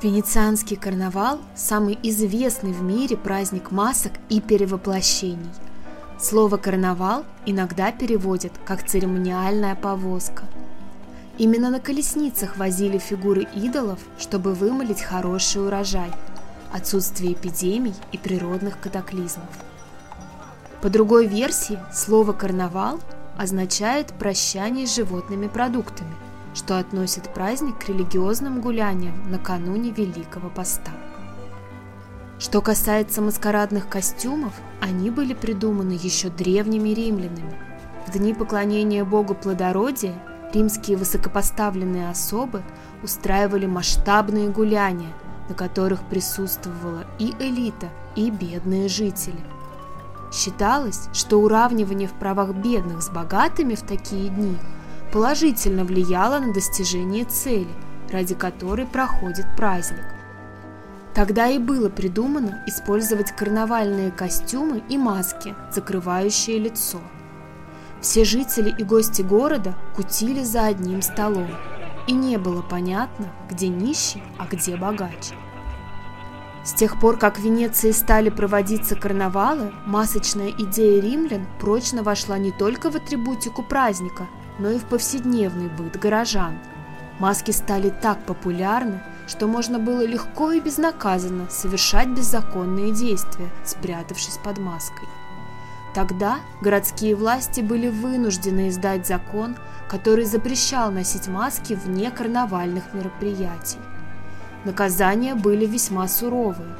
Венецианский карнавал – самый известный в мире праздник масок и перевоплощений. Слово «карнавал» иногда переводят как «церемониальная повозка». Именно на колесницах возили фигуры идолов, чтобы вымолить хороший урожай, отсутствие эпидемий и природных катаклизмов. По другой версии, слово «карнавал» означает «прощание с животными продуктами», что относит праздник к религиозным гуляниям накануне Великого Поста. Что касается маскарадных костюмов, они были придуманы еще древними римлянами. В дни поклонения богу плодородия римские высокопоставленные особы устраивали масштабные гуляния, на которых присутствовала и элита, и бедные жители. Считалось, что уравнивание в правах бедных с богатыми в такие дни – положительно влияло на достижение цели, ради которой проходит праздник. Тогда и было придумано использовать карнавальные костюмы и маски, закрывающие лицо. Все жители и гости города кутили за одним столом, и не было понятно, где нищий, а где богач. С тех пор, как в Венеции стали проводиться карнавалы, масочная идея римлян прочно вошла не только в атрибутику праздника, но и в повседневный быт горожан. Маски стали так популярны, что можно было легко и безнаказанно совершать беззаконные действия, спрятавшись под маской. Тогда городские власти были вынуждены издать закон, который запрещал носить маски вне карнавальных мероприятий. Наказания были весьма суровые.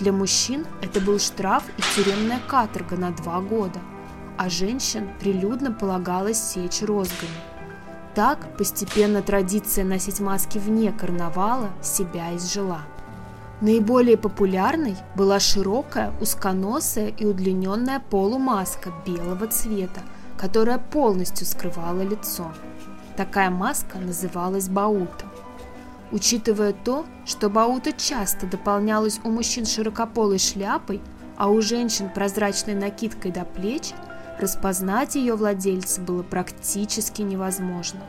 Для мужчин это был штраф и тюремная каторга на два года – а женщин прилюдно полагалось сечь розгами. Так постепенно традиция носить маски вне карнавала себя изжила. Наиболее популярной была широкая, узконосая и удлиненная полумаска белого цвета, которая полностью скрывала лицо. Такая маска называлась баута. Учитывая то, что баута часто дополнялась у мужчин широкополой шляпой, а у женщин прозрачной накидкой до плеч – Распознать ее владельца было практически невозможно.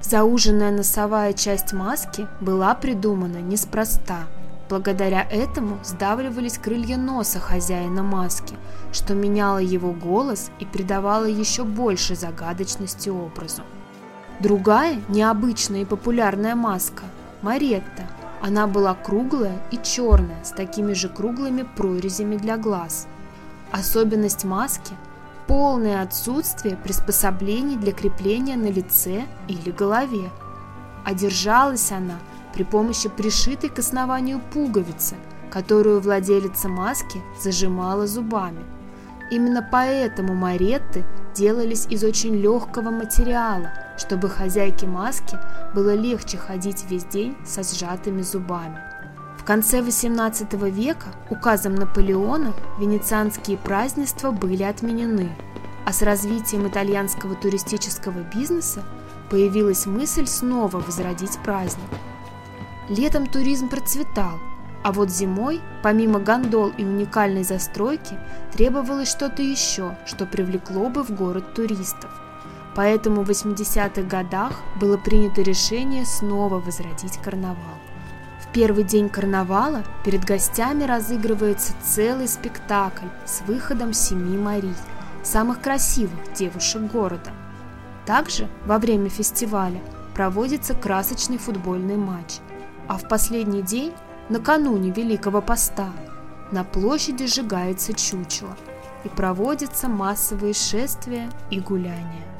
Зауженная носовая часть маски была придумана неспроста. Благодаря этому сдавливались крылья носа хозяина маски, что меняло его голос и придавало еще больше загадочности образу. Другая, необычная и популярная маска – Маретта. Она была круглая и черная, с такими же круглыми прорезями для глаз. Особенность маски – полное отсутствие приспособлений для крепления на лице или голове. Одержалась она при помощи пришитой к основанию пуговицы, которую владелица маски зажимала зубами. Именно поэтому маретты делались из очень легкого материала, чтобы хозяйке маски было легче ходить весь день со сжатыми зубами. В конце XVIII века указом Наполеона венецианские празднества были отменены, а с развитием итальянского туристического бизнеса появилась мысль снова возродить праздник. Летом туризм процветал, а вот зимой, помимо гондол и уникальной застройки, требовалось что-то еще, что привлекло бы в город туристов. Поэтому в 80-х годах было принято решение снова возродить карнавал первый день карнавала перед гостями разыгрывается целый спектакль с выходом семи Марий, самых красивых девушек города. Также во время фестиваля проводится красочный футбольный матч, а в последний день, накануне Великого Поста, на площади сжигается чучело и проводятся массовые шествия и гуляния.